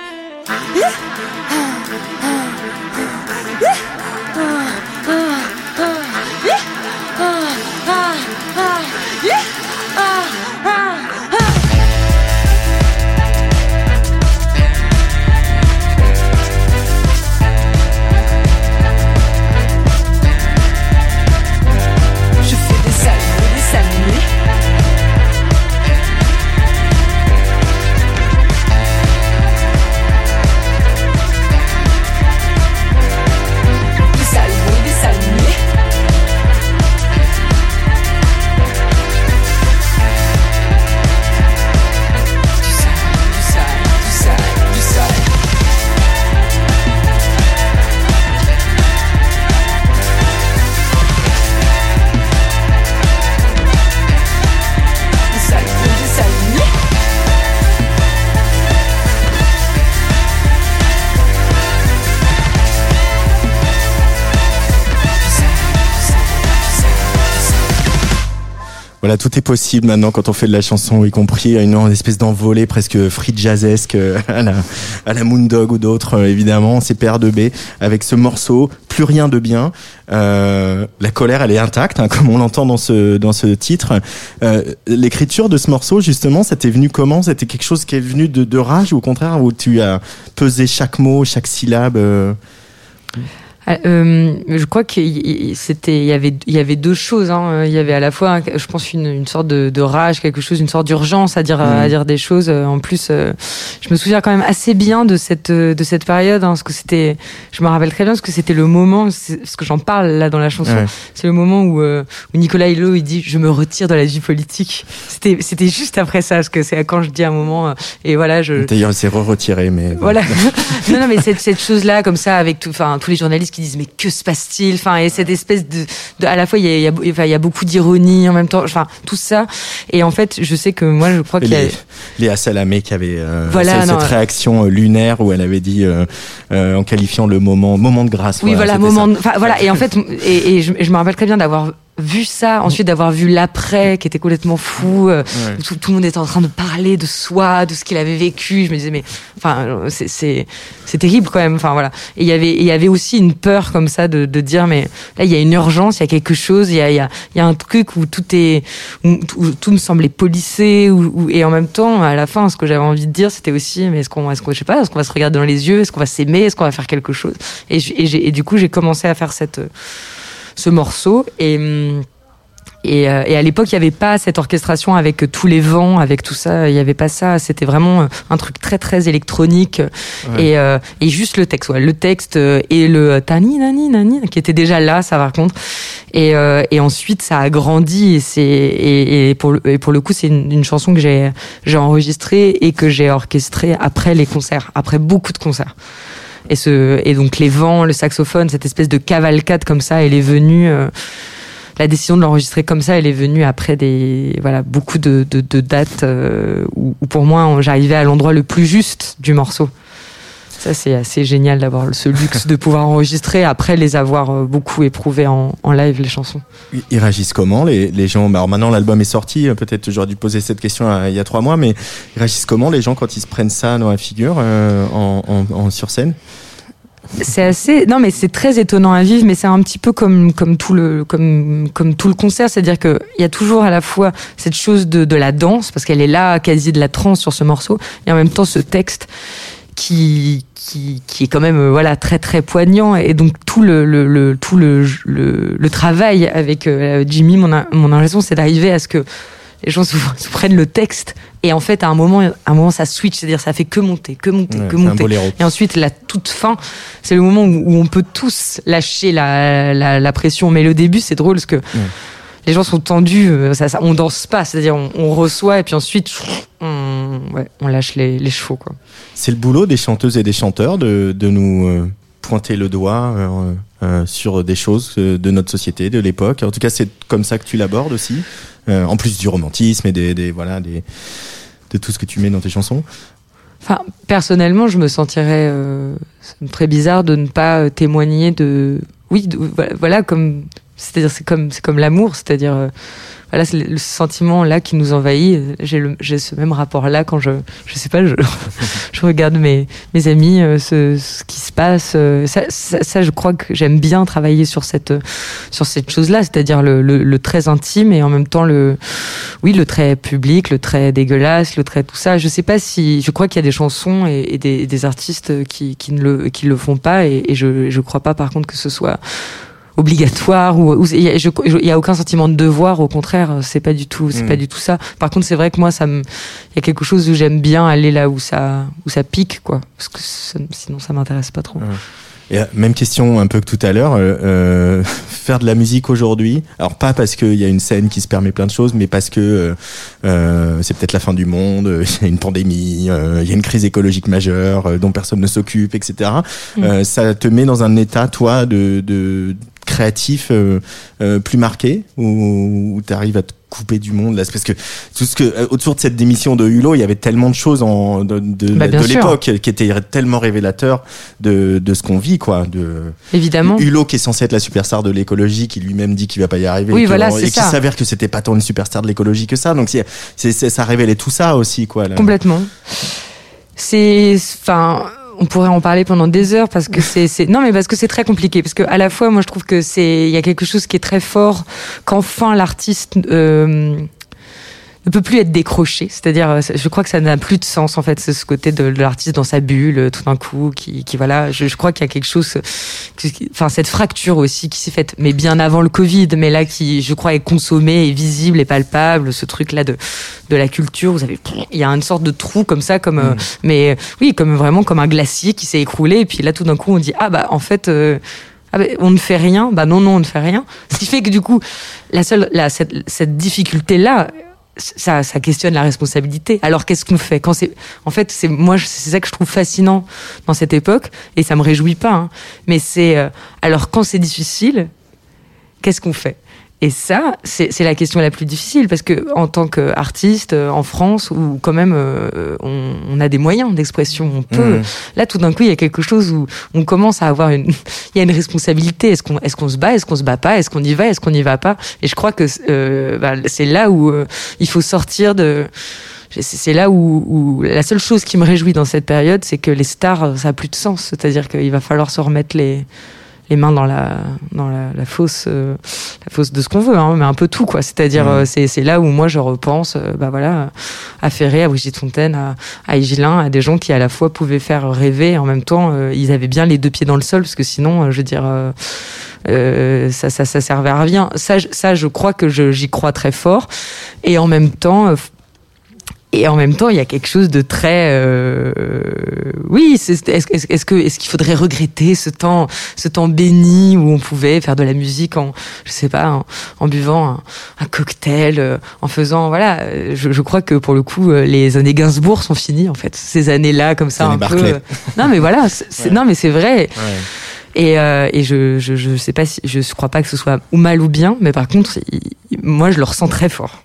Tout est possible maintenant quand on fait de la chanson, y compris une, une espèce d'envolée presque free jazzesque euh, à la, à la Moondog ou d'autres, euh, évidemment. C'est PR2B avec ce morceau, plus rien de bien. Euh, la colère, elle est intacte, hein, *laughs* comme on l'entend dans ce, dans ce titre. Euh, L'écriture de ce morceau, justement, ça t'est venu comment? C'était quelque chose qui est venu de, rage ou au contraire où tu as pesé chaque mot, chaque syllabe euh? Euh, je crois qu'il c'était, il y avait, il y avait deux choses. Hein. Il y avait à la fois, je pense, une, une sorte de, de rage, quelque chose, une sorte d'urgence à dire, à dire des choses. En plus, euh, je me souviens quand même assez bien de cette, de cette période, hein, parce que c'était, je me rappelle très bien, parce que c'était le moment, c'est- parce que j'en parle là dans la chanson, Ouais. c'est le moment où, euh, où Nicolas Hulot il dit, je me retire de la vie politique. C'était, c'était juste après ça, parce que c'est quand je dis un moment, euh, et voilà, je, D'ailleurs, il s'est re-retiré, mais voilà. *laughs* non, non, mais cette, cette chose-là, comme ça, avec tout, enfin, tous les journalistes qui disent, mais que se passe-t-il? Enfin, et cette espèce de, de- à la fois, il y a, il y a, enfin, il y a beaucoup d'ironie en même temps, enfin, tout ça. Et en fait, je sais que moi, je crois qu'il y a, Léa Salamé qui avait euh, Voilà, cette, non, cette ouais. réaction euh, lunaire où elle avait dit euh, euh, en qualifiant le moment moment de grâce. Oui, voilà, moment. de- Enfin, voilà. Et en fait, et, et je, je me rappelle très bien d'avoir vu ça, ensuite d'avoir vu l'après, qui était complètement fou. euh, Ouais. Tout, tout le monde était en train de parler de soi, de ce qu'il avait vécu. Je me disais, mais, enfin, c'est, terrible quand même. Enfin, voilà. Et il y avait, il y avait aussi une peur comme ça de, de dire, mais là, il y a une urgence, il y a quelque chose, il y a, il y a, y a un truc où tout est, où, où tout me semblait polissé, où, où- et en même temps, à la fin, ce que j'avais envie de dire, c'était aussi, mais est-ce qu'on, est-ce qu'on, je sais pas, est-ce qu'on va se regarder dans les yeux, est-ce qu'on va s'aimer, est-ce qu'on va faire quelque chose? Et, et du coup, j'ai commencé à faire cette, ce morceau et, hum, et, euh, et à l'époque, il n'y avait pas cette orchestration avec tous les vents, avec tout ça. Il n'y avait pas ça. C'était vraiment euh, un truc très très électronique et, euh, et juste le texte, ouais, le texte euh, et le tani nani nani qui était déjà là, ça par contre. Et, euh, et ensuite, ça a grandi et c'est et, et pour le, et pour le coup, c'est une, une chanson que j'ai j'ai enregistrée et que j'ai orchestrée après les concerts, après beaucoup de concerts. Et ce et donc les vents, le saxophone, cette espèce de cavalcade comme ça, elle est venue. euh, la décision de l'enregistrer comme ça, elle est venue après des voilà beaucoup de, de, de dates euh, où, où pour moi j'arrivais à l'endroit le plus juste du morceau. Ça c'est assez génial d'avoir ce luxe de pouvoir enregistrer après les avoir euh, beaucoup éprouvées en, en live les chansons. Ils- réagissent comment les, les gens? Bah, Alors maintenant l'album est sorti, euh, peut-être j'aurais dû poser cette question euh, il y a trois mois, mais ils réagissent comment les gens quand ils se prennent ça dans la figure euh, en, en, en- sur scène? C'est assez non mais c'est très étonnant à vivre mais c'est un petit peu comme comme tout le comme comme tout le concert c'est-à-dire que il y a toujours à la fois cette chose de de la danse parce qu'elle est là quasi de la trance sur ce morceau et en même temps ce texte qui qui qui est quand même euh, voilà très très poignant. Et donc tout le le, le tout le, le travail avec euh, Jimmy mon mon impression c'est d'arriver à ce que les gens se, se prennent le texte. Et en fait à un moment à un moment ça switch. C'est-à-dire ça fait que monter que monter Ouais, que monter. et ensuite, la toute fin, c'est le moment où, où on peut tous lâcher la, la, la pression. Mais le début, c'est drôle parce que les gens sont tendus. euh, Ça, ça, on danse pas, c'est-à-dire on, on reçoit et puis ensuite, on, ouais, on lâche les, les chevaux. Quoi. C'est le boulot des chanteuses et des chanteurs de, de nous euh, pointer le doigt euh, euh, sur des choses de notre société, de l'époque. En tout cas, c'est comme ça que tu l'abordes aussi, en plus du romantisme et des, des voilà des de tout ce que tu mets dans tes chansons. Enfin, personnellement, je me sentirais très bizarre de ne pas témoigner de. Oui, de- voilà, comme. C'est-à-dire, c'est comme, comme l'amour, c'est-à-dire. euh, voilà, c'est le sentiment là qui nous envahit. J'ai ce même rapport là quand je, je sais pas, je, *laughs* je regarde mes, mes amis, euh, ce, qui se passe. euh, Ça, je crois que j'aime bien travailler sur cette, sur cette chose-là, c'est-à-dire le, le, très intime et en même temps le, oui, le trait public, le trait dégueulasse, le trait tout ça. Je sais pas si, je crois qu'il y a des chansons et, des artistes qui, qui ne le, qui le font pas et, et je, je crois pas par contre que ce soit obligatoire ou il y y a aucun sentiment de devoir au contraire c'est pas du tout c'est pas du tout ça par contre c'est vrai que moi ça me il y a quelque chose où j'aime bien aller là où ça où ça pique quoi parce que ça- sinon ça m'intéresse pas trop Et euh, même question un peu que tout à l'heure, euh, euh, *laughs* faire de la musique aujourd'hui. Alors pas parce qu'il y a une scène qui se permet plein de choses, mais parce que euh, euh, c'est peut-être la fin du monde, euh, *laughs* il y a une pandémie, euh, il y a une crise écologique majeure euh, dont personne ne s'occupe, etc. Mm. Euh, ça te met dans un état, toi, de, de créatif euh, euh, plus marqué où, où tu arrives à te couper du monde là parce que tout ce que euh, autour de cette démission de Hulot il y avait tellement de choses en de, de, Bah, de l'époque qui étaient tellement révélateurs de, de ce qu'on vit quoi de Évidemment. Hulot qui est censé être la superstar de l'écologie qui lui-même dit qu'il va pas y arriver Oui, et, voilà, et qui s'avère que c'était pas tant une superstar de l'écologie que ça donc c'est, c'est, c'est- ça révélait tout ça aussi quoi là. Complètement. C'est, enfin, on pourrait en parler pendant des heures parce que c'est, c'est, non mais parce que c'est très compliqué. Parce que à la fois moi je trouve que c'est, il y a quelque chose qui est très fort qu'enfin l'artiste euh, ne peut plus être décroché. C'est-à-dire, euh, je crois que ça n'a plus de sens en fait, ce côté de, de l'artiste dans sa bulle, euh, tout d'un coup, qui, qui voilà. Je, je crois qu'il y a quelque chose, euh, qui- enfin cette fracture aussi qui s'est faite, mais bien avant le Covid, mais là qui, je crois, est consommée, est visible, et palpable. Ce truc-là de de la culture, vous avez, il y a une sorte de trou comme ça, comme, euh, mais oui, comme vraiment comme un glacier qui s'est écroulé, et puis là tout d'un coup on dit ah bah en fait. euh, ah ben, on ne fait rien, bah non, non, on ne fait rien. Ce qui fait que du coup, la seule, la, cette, cette difficulté-là, ça, ça questionne la responsabilité. Alors qu'est-ce qu'on fait quand c'est, en fait, c'est moi, c'est ça que je trouve fascinant dans cette époque, et ça me réjouit pas. hein. mais c'est, euh, alors quand c'est difficile, qu'est-ce qu'on fait? Et ça, c'est la question la plus difficile parce que en tant qu'artiste euh, en France, où quand même euh, on, on a des moyens d'expression, on peut. Mhm. Là, tout d'un coup, il y a quelque chose où on commence à avoir une, *laughs* il y a une responsabilité. Est-ce qu'on, est-ce qu'on se bat, est-ce qu'on se bat pas, est-ce qu'on y va, est-ce qu'on n'y va pas? Et je crois que euh, bah, c'est là où euh, il faut sortir de. c'est- C'est là où, où la seule chose qui me réjouit dans cette période, c'est que les stars, ça a plus de sens. C'est-à-dire qu'il va falloir se remettre les les mains dans la dans la, la fosse euh, la fosse de ce qu'on veut hein, mais un peu tout quoi. C'est-à-dire euh, c'est c'est là où moi je repense euh, bah voilà à Ferré à Brigitte Fontaine à à à des gens qui à la fois pouvaient faire rêver et en même temps ils avaient bien les deux pieds dans le sol parce que sinon je veux dire ça, ça ça servait à rien. Ça je- ça je crois que j'y crois très fort. Et en même temps et en même temps, il y a quelque chose de très, euh, oui. Est-ce est-ce- est-ce que est-ce qu'il faudrait regretter ce temps, ce temps béni où on pouvait faire de la musique en, je sais pas, en, en buvant un, un cocktail, euh, en faisant, voilà. euh, Je, je crois que pour le coup, euh, les années Gainsbourg sont finies en fait. Ces années-là, comme ça, un peu. Non, mais voilà. c'est- c'est- Non, mais c'est vrai. Ouais. Et, euh, et je, je, je sais pas si, je crois pas que ce soit ou mal ou bien, mais par contre, il- moi, je le ressens très fort.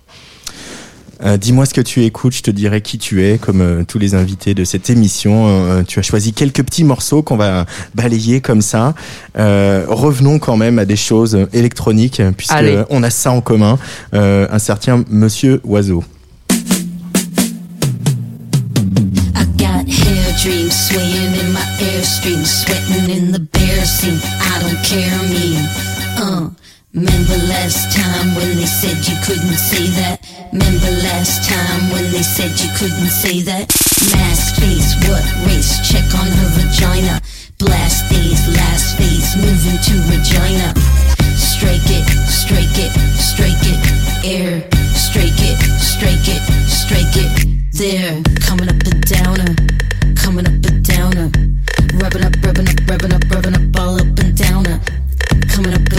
Euh, Dis-moi ce que tu écoutes, je te dirai qui tu es, comme euh, tous les invités de cette émission. Euh, tu as choisi quelques petits morceaux qu'on va balayer comme ça. Euh, revenons quand même à des choses électroniques, puisque Allez. on a ça en commun. Euh, un certain Monsieur Oiseau. I got hair dreams swaying in my airstream, sweating in the bear scene. I don't care, me. Uh, remember last time when they said you couldn't say that? Remember last time when they said you couldn't say that? Mask face, what race? Check on her vagina. Blast days, last phase, moving to Regina. Strike it, strike it, strike it, air. Strike it, strike it, strike it, there. Coming up and downer, coming up and downer. Rubbing up, rubbing up, rubbing up, rubbing up, all up and downer. Coming up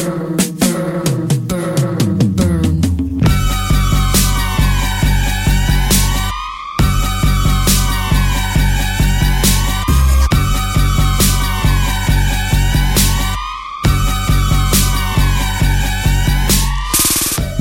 Thank you.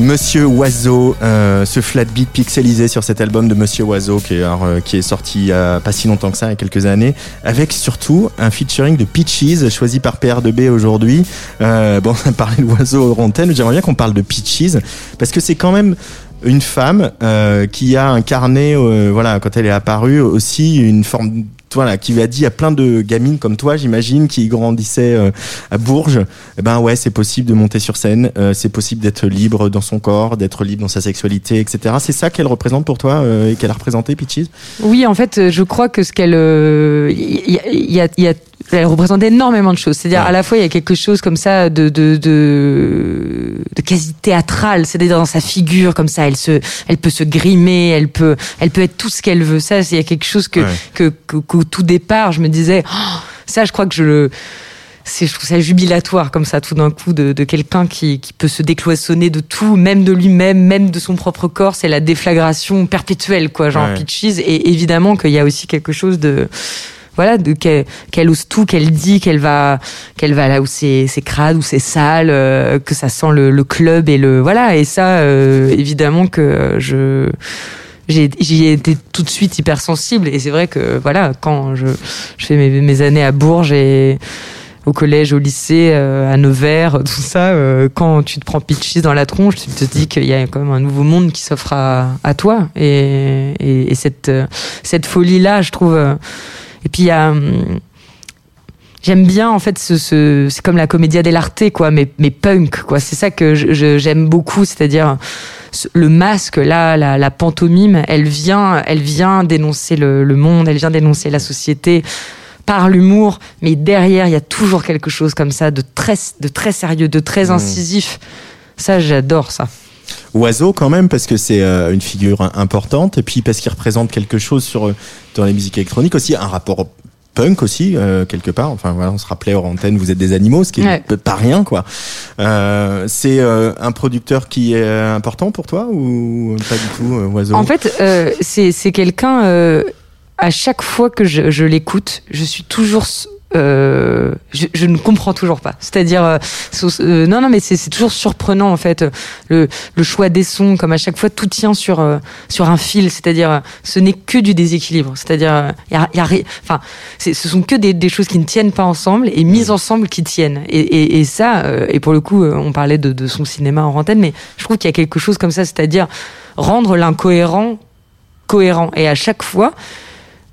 Monsieur Oiseau, euh, ce flat beat pixelisé sur cet album de Monsieur Oiseau qui est, euh, sorti il y a pas si longtemps que ça, il y a quelques années, avec surtout un featuring de Peaches choisi par PR2B aujourd'hui. Euh, bon, on a parlé de Oiseau Rontaine, j'aimerais bien qu'on parle de Peaches parce que c'est quand même une femme euh, qui a incarné, euh, voilà, quand elle est apparue, aussi une forme, voilà, qui a dit à plein de gamines comme toi, j'imagine, qui grandissaient euh, à Bourges, eh ben ouais, c'est possible de monter sur scène, euh, c'est possible d'être libre dans son corps, d'être libre dans sa sexualité, etc. C'est ça qu'elle représente pour toi euh, et qu'elle a représenté, Peaches? Oui, en fait, euh, je crois que ce qu'elle, euh, il y, a- il y a, y a- elle représente énormément de choses. C'est-à-dire, Ouais. à la fois, il y a quelque chose comme ça de de de, de quasi théâtral. C'est-à-dire dans sa figure, comme ça, elle se, elle peut se grimer, elle peut, elle peut être tout ce qu'elle veut. Ça, c'est- il y a quelque chose que Ouais. que, que- qu'au tout départ, je me disais, Oh, ça, je crois que je le c'est je trouve ça jubilatoire comme ça tout d'un coup de, de quelqu'un qui, qui peut se décloisonner de tout même de lui-même même de son propre corps c'est la déflagration perpétuelle quoi genre Ouais. Peaches et évidemment qu'il y a aussi quelque chose de voilà de qu'elle qu'elle ose tout qu'elle dit qu'elle va qu'elle va là où c'est c'est crade où c'est sale euh, que ça sent le, club et le voilà et ça euh, évidemment que je j'ai j'y ai été tout de suite hypersensible et c'est vrai que voilà quand je fais mes, années à Bourges et au collège, au lycée, euh, à Nevers, tout ça, quand tu te prends Peaches dans la tronche, tu te dis qu'il y a quand même un nouveau monde qui s'offre à, toi. Et, et, et cette, cette folie-là, je trouve. Et puis il y a. hum, J'aime bien en fait ce, ce c'est comme la commedia dell'arte quoi mais mais punk quoi. C'est ça que je- j'aime beaucoup c'est-à-dire ce- le masque là la, la pantomime elle vient elle vient dénoncer le, le monde elle vient dénoncer la société par l'humour mais derrière il y a toujours quelque chose comme ça de très de très sérieux de très incisif. Ça j'adore ça Oiseau quand même parce que c'est euh, une figure im- importante et puis parce qu'il représente quelque chose sur euh, dans les musiques électroniques aussi un rapport punk aussi euh, quelque part enfin voilà on se rappelait hors antenne vous êtes des animaux ce qui est Ouais. p- pas rien quoi euh, c'est euh, un producteur qui est euh, important pour toi ou pas du tout euh, Oiseau? En fait, euh, c'est c'est quelqu'un. euh, à chaque fois que je, je l'écoute, je suis toujours. Euh, je, je ne comprends toujours pas. C'est-à-dire, euh, euh, non, non, mais c'est toujours surprenant en fait le, le choix des sons. Comme à chaque fois, tout tient sur euh, sur un fil. C'est-à-dire, ce n'est que du déséquilibre. C'est-à-dire, euh, y a, y a ri- enfin, ce sont que des, des choses qui ne tiennent pas ensemble et mises ensemble qui tiennent. Et, et, et ça, euh, et pour le coup, on parlait de, de son cinéma en antenne, mais je trouve qu'il y a quelque chose comme ça. C'est-à-dire rendre l'incohérent cohérent. Et à chaque fois,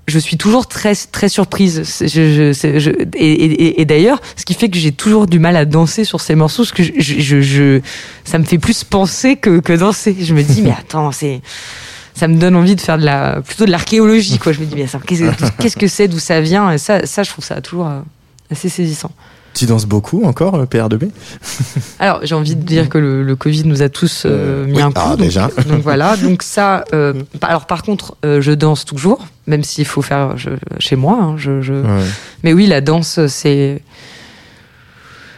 je suis toujours très très surprise. C'est- Je, je, c'est- je- et et, et d'ailleurs, ce qui fait que j'ai toujours du mal à danser sur ces morceaux, parce que je, je, je, je- ça me fait plus penser que, que danser. Je me dis, mais *laughs* attends, c'est ça me donne envie de faire de la plutôt de l'archéologie, quoi. Je me dis, mais qu'est-ce que c'est, d'où ça vient? Et ça, ça, je trouve ça toujours euh, assez saisissant. Tu danses beaucoup encore euh, PR2B *laughs* Alors, j'ai envie de dire que le, le Covid nous a tous euh, Euh, mis oui. un coup. Ah, donc, déjà. *laughs* donc voilà. Donc ça. euh, *laughs* alors par contre, euh, je danse toujours, même s'il faut faire je- chez moi. hein, je, je- Ouais. Mais oui, la danse, c'est.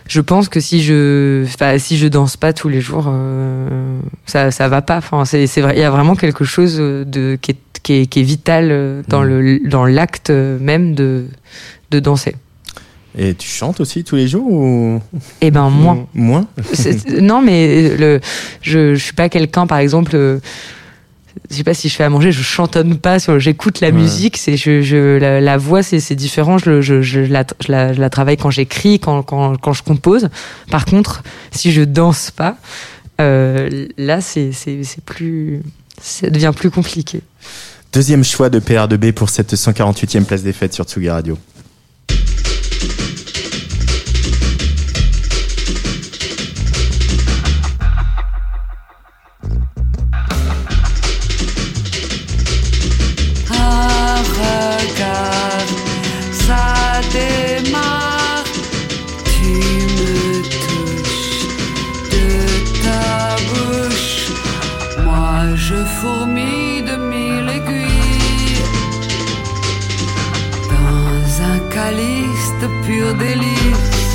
Je pense que si je, enfin, si je danse pas tous les jours, ça, ça va pas. Enfin, c'est, c'est vrai. Il y a vraiment quelque chose de qui est, qui est, qui est vital dans Mm. le, dans l'acte même de, de danser. Et tu chantes aussi tous les jours ou Eh ben moi. moins C'est- non, mais le, je, je suis pas quelqu'un, par exemple. euh, je sais pas si je fais à manger, je chantonne pas, j'écoute la Ouais. musique, c'est je, je la, la voix c'est différent, je, je, je, la, je, la, je la travaille quand j'écris, quand, quand, quand je compose. Par contre, si je danse pas, euh, là c'est plus ça devient plus compliqué. Deuxième choix de PR2B pour cette 148e place des fêtes sur Tsugi Radio. De pur délice.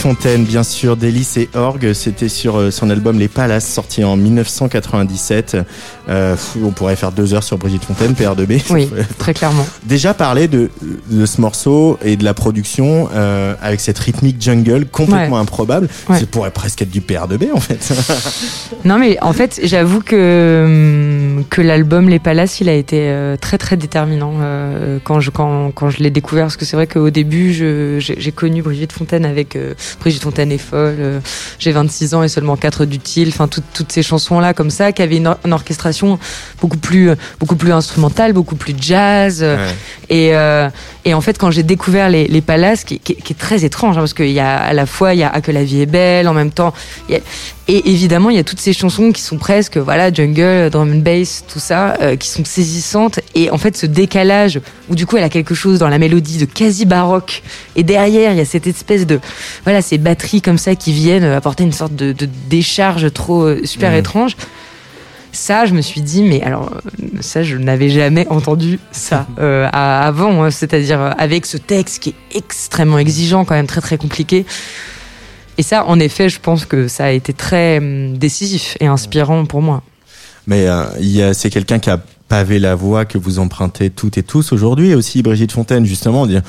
Fontaine, bien sûr, Délice et Orgue, c'était sur euh, son album Les Palaces, sorti en 1997. Euh, on pourrait faire deux heures sur Brigitte Fontaine, PR2B. Oui, *laughs* très clairement. Déjà parler de, de ce morceau et de la production euh, avec cette rythmique jungle complètement Ouais. improbable. Ouais. Ça pourrait presque être du PR2B en fait. *laughs* Non, mais en fait, j'avoue que, hum, que l'album Les Palaces, il a été très très déterminant quand je, quand, quand je l'ai découvert. Parce que c'est vrai qu'au début, j'ai j'ai connu Brigitte Fontaine avec euh, Brigitte Fontaine est folle, euh, j'ai 26 ans et seulement 4 d'utile, enfin toutes toutes ces chansons-là comme ça, qui avaient une, or- une orchestration beaucoup plus, beaucoup plus instrumentale, beaucoup plus jazz. et, euh, et en fait, quand j'ai découvert les, les Palaces, qui, qui- qui est très étrange, hein, parce qu'il y a à la fois, il y a Ah, que la vie est belle, en même temps, il y a- et évidemment, il y a toutes ces chansons qui sont presque, voilà, jungle, drum and bass, tout ça, euh, qui sont saisissantes. Et en fait, ce décalage, où du coup, elle a quelque chose dans la mélodie de quasi baroque, et derrière, il y a cette espèce de, voilà, ces batteries comme ça qui viennent apporter une sorte de, de décharge trop euh, super Mhm. étrange. Ça, je me suis dit, mais alors, euh, ça, je n'avais jamais entendu ça euh, à- avant. hein. C'est-à-dire avec ce texte qui est extrêmement exigeant, quand même très très compliqué. Et ça, en effet, je pense que ça a été très hum, décisif et inspirant pour moi. Mais euh, c'est quelqu'un qui a pavé la voie que vous empruntez toutes et tous aujourd'hui. Et aussi Brigitte Fontaine, justement, dire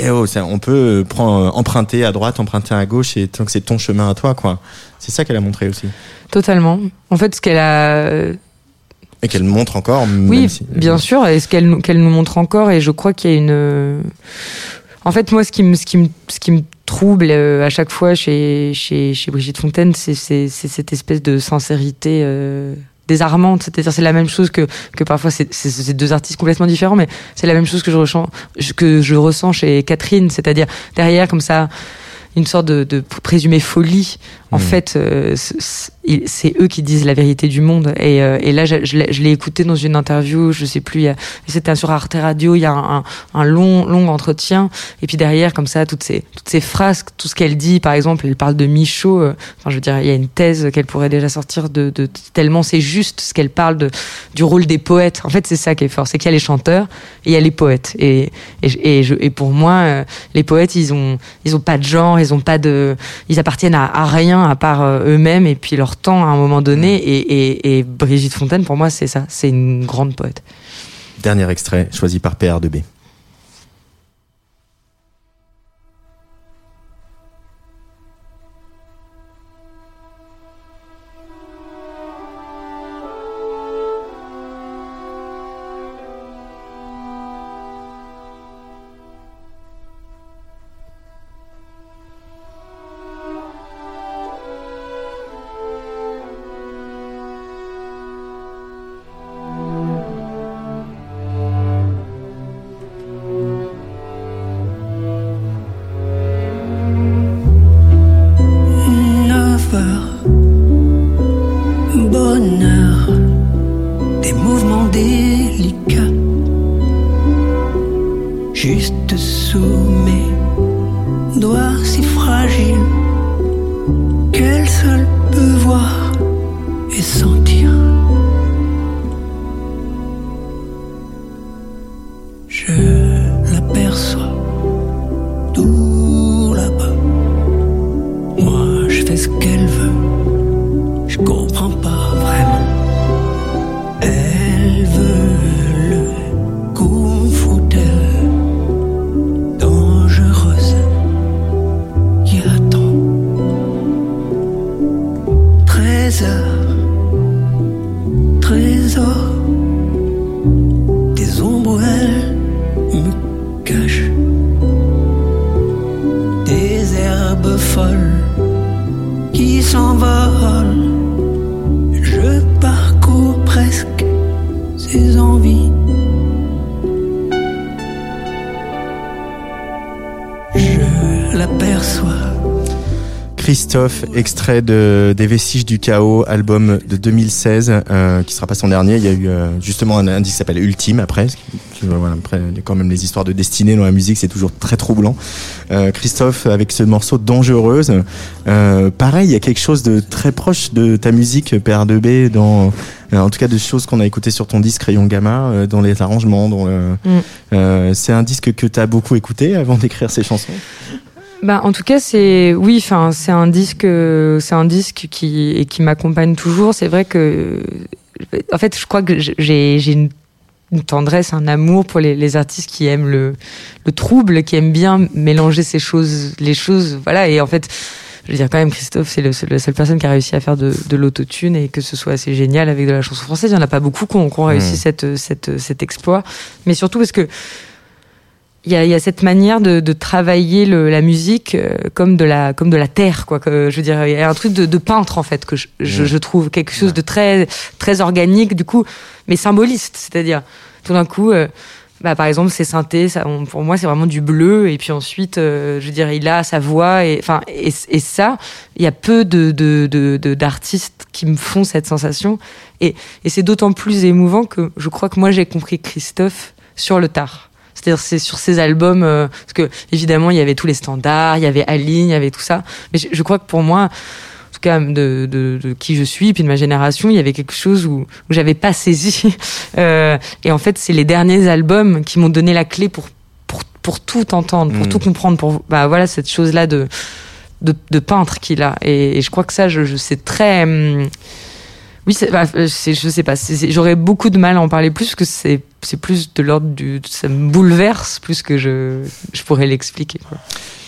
eh oh, ça, on peut prendre, emprunter à droite, emprunter à gauche, et tant que c'est ton chemin à toi, quoi. C'est ça qu'elle a montré aussi. Totalement. En fait, ce qu'elle a Et qu'elle montre encore. Oui, même si- bien sûr, et ce qu'elle nous, qu'elle nous montre encore, et je crois qu'il y a une. En fait, moi, ce qui me, ce qui me, ce qui me trouble euh, à chaque fois chez, chez, chez Brigitte Fontaine, c'est, cette espèce de sincérité euh, désarmante. C'est-à-dire, c'est la même chose que, que parfois, c'est deux artistes complètement différents, mais c'est la même chose que je ressens, que je ressens chez Catherine. C'est-à-dire, derrière, comme ça, une sorte de, de présumée folie. En Mhm. fait, euh, c'est- eux qui disent la vérité du monde. Et, euh, et là, je, je l'ai- écouté dans une interview, je sais plus, c'était sur Arte Radio, il y a un, long, long entretien. Et puis derrière, comme ça, toutes ces, toutes ces phrases, tout ce qu'elle dit, par exemple, elle parle de Michaud. euh, Enfin, je veux dire, il y a une thèse qu'elle pourrait déjà sortir de, de tellement c'est juste ce qu'elle parle de, du rôle des poètes. En fait, c'est ça qui est fort, c'est qu'il y a les chanteurs et il y a les poètes. Et, et, et, je- et pour moi, les poètes, ils ont, ils ont pas de genre, ils ont pas de, ils appartiennent à, à rien à part euh, eux-mêmes et puis leur temps à un moment donné. Et, et, et Brigitte Fontaine, pour moi, c'est ça, c'est une grande poète. Dernier extrait choisi par PR2B. Christophe, extrait de Des Vestiges du Chaos, album de 2016, euh, qui sera pas son dernier. Il y a eu euh, justement un indice qui s'appelle Ultime après. Qui, euh, voilà, après, quand même les histoires de destinée dans la musique, c'est toujours très troublant. Euh, Christophe, avec ce morceau Dangereuse, pareil, il y a quelque chose de très proche de ta musique PR2B, dans, en tout cas de choses qu'on a écoutées sur ton disque Rayon Gamma, dans les arrangements. Dans le, Mm. c'est un disque que tu as beaucoup écouté avant d'écrire ces chansons? Bah, en tout cas, c'est oui, enfin, c'est un disque, c'est un disque qui et qui m'accompagne toujours. C'est vrai que, en fait, je crois que j'ai une, une tendresse, un amour pour les, les artistes qui aiment le le trouble, qui aiment bien mélanger ces choses, les choses, voilà. Et en fait, je veux dire quand même, Christophe, c'est la seule personne qui a réussi à faire de, de l'autotune et que ce soit assez génial avec de la chanson française. Il y en a pas beaucoup qui ont, qui ont réussi Mm. cette, cette, cet exploit, mais surtout parce que il y a, il y a cette manière de, de travailler le, la musique euh, comme de la comme de la terre quoi que je veux dire il y a un truc de, de peintre en fait que je, je, je trouve quelque chose de très très organique du coup mais symboliste c'est-à-dire tout d'un coup euh, bah, par exemple ces synthés ça, on- pour moi c'est vraiment du bleu et puis ensuite euh, je veux dire il a sa voix et enfin et, et ça il y a peu de de de- de- d'artistes qui me font cette sensation et, et c'est d'autant plus émouvant que je crois que moi j'ai compris Christophe sur le tard c'est-à-dire c'est sur ces albums euh, parce que évidemment il y avait tous les standards, il y avait Aline, il y avait tout ça. Mais je, je crois que pour moi, en tout cas de, de, de qui je suis puis de ma génération, il y avait quelque chose où, où j'avais pas saisi. *laughs* Euh, et en fait, c'est les derniers albums qui m'ont donné la clé pour pour, pour tout entendre, pour Mm. tout comprendre, pour bah voilà cette chose là de de, de peintre qu'il a. Et, et je crois que ça, je, je c'est très hum, oui, c'est, bah, euh, c'est, je sais pas. c'est- j'aurais beaucoup de mal à en parler plus parce que c'est, c'est plus de l'ordre du, ça me bouleverse plus que je, je pourrais l'expliquer. Quoi.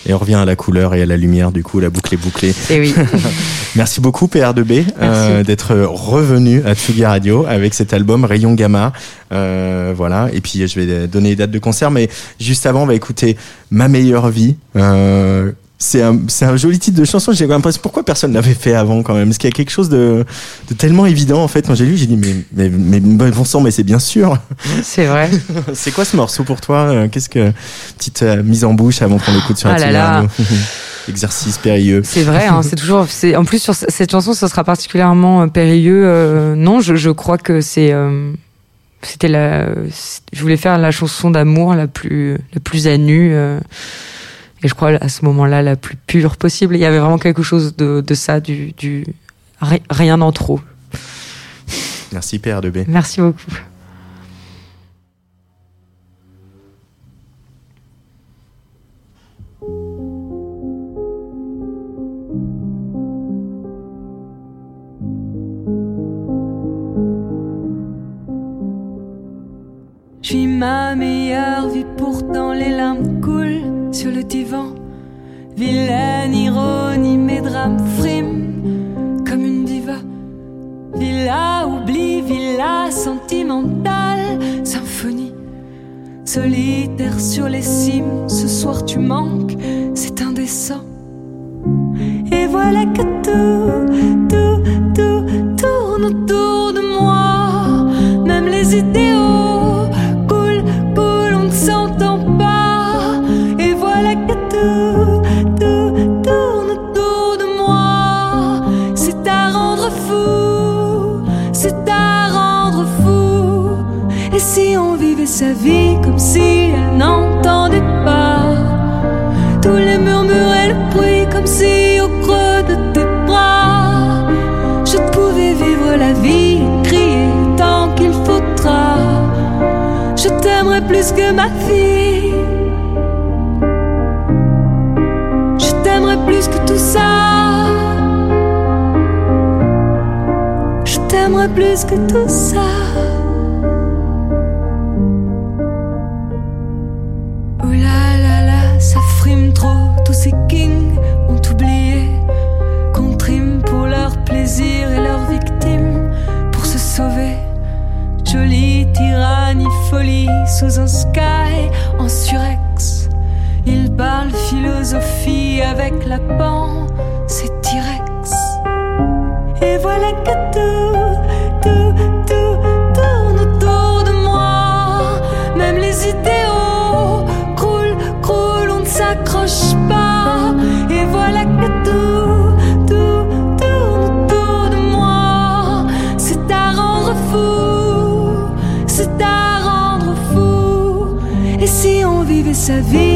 Et on revient à la couleur et à la lumière, du coup, la boucle est bouclée. Et oui. *laughs* Merci beaucoup PR2B euh, d'être revenu à Tsugi Radio avec cet album Rayon Gamma. Euh, voilà. Et puis je vais donner les dates de concert, mais juste avant, on va écouter Ma meilleure vie. Euh, c'est un, c'est un joli titre de chanson. J'ai l'impression pourquoi personne l'avait fait avant quand même? Parce qu'il y a quelque chose de, de tellement évident en fait? Quand j'ai lu, j'ai dit mais mais mais, bon sang, mais c'est bien sûr. c'est vrai. *laughs* c'est quoi ce morceau pour toi Euh, Qu'est-ce que petite euh, mise en bouche avant qu'on l'écoute sur la Ah là. Radio *laughs* Exercice périlleux. C'est vrai, hein, c'est toujours. C'est en plus sur cette chanson, ça sera particulièrement euh, périlleux. euh, non, je, je crois que c'est. euh, c'était la. Je voulais faire la chanson d'amour la plus la plus à nu. Et je crois à ce moment-là la plus pure possible. Il y avait vraiment quelque chose de, de ça, du, du ri- rien en trop. Merci PR2B. Merci beaucoup. Je suis ma meilleure vie, pourtant les larmes coulent sur le divan. Vilaine ironie, mes drames friment comme une diva. Villa oubli, villa sentimentale, symphonie. Solitaire sur les cimes, ce soir tu manques, c'est indécent. Et voilà que sa vie comme si elle n'entendait pas? Tous les murmures et le bruit comme si au creux de tes bras. Je pouvais vivre la vie, crier tant qu'il faudra. Je t'aimerais plus que ma fille Je t'aimerais plus que tout ça. Je t'aimerais plus que tout ça c'est T-Rex. Et voilà que tout, tout, tout tourne autour de moi. Même les idéaux croulent, croulent, on ne s'accroche pas. Et voilà que tout, tout tourne autour de moi. C'est à rendre fou, c'est à rendre fou. Et si on vivait sa vie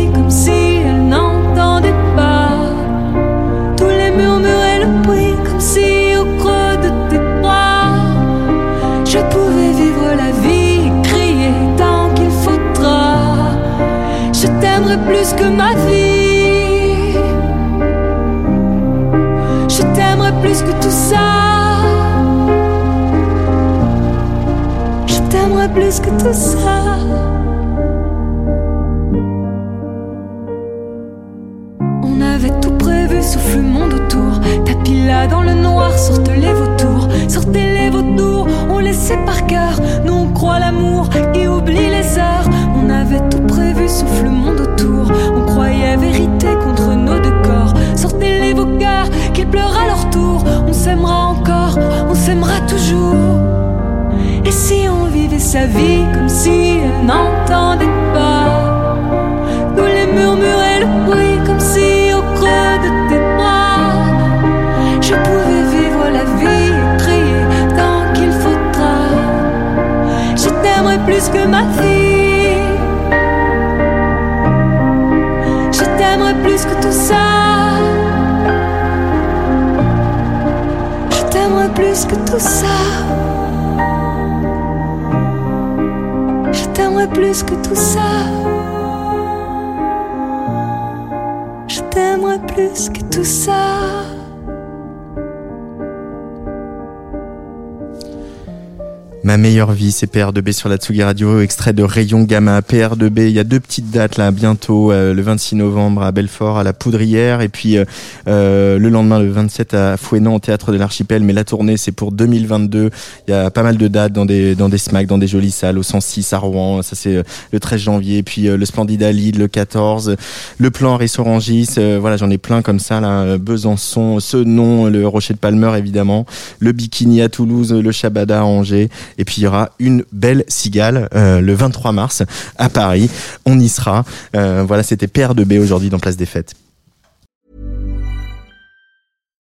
On avait tout prévu, souffle le monde autour. Tapis là dans le noir, sortez les vautours. Sortez les vautours, on les sait par cœur. Nous on croit l'amour et oublie les heures. On avait tout prévu, souffle le monde autour. On croyait vérité contre nos deux corps. Sortez les vos cœurs, qu'ils pleurent à leur tour. On s'aimera encore, on s'aimera toujours. Et si on vivait sa vie comme si elle n'entendait pas? Nous les murmurer le bruit comme si au creux de tes bras. Je pouvais vivre la vie et crier tant qu'il faudra. Je t'aimerai plus que ma vie. Je t'aimerai plus que tout ça. Je t'aimerai plus que tout ça Plus que tout ça. Je t'aimerai plus que tout ça. Ma meilleure vie, c'est PR2B sur la Tsugi Radio, extrait de Rayon Gamma. PR2B, il y a deux petites dates là, bientôt, euh, le 26 novembre à Belfort, à la Poudrière, et puis euh, euh, le lendemain, le 27 à Fouenan, au Théâtre de l'Archipel. Mais la tournée, c'est pour 2022. Il y a pas mal de dates dans des, dans des SMAC, dans des jolies salles, au 106 à Rouen, ça c'est le 13 janvier, puis le Splendide à le 14, le plan Rissorangis, euh, voilà, j'en ai plein comme ça, là, Besançon, ce nom, le Rocher de Palmer, évidemment, le Bikini à Toulouse, le Shabada à Angers, et puis il y aura une belle cigale euh, le 23 mars à Paris. On y sera. Euh, voilà, c'était PR2B aujourd'hui dans Place des Fêtes.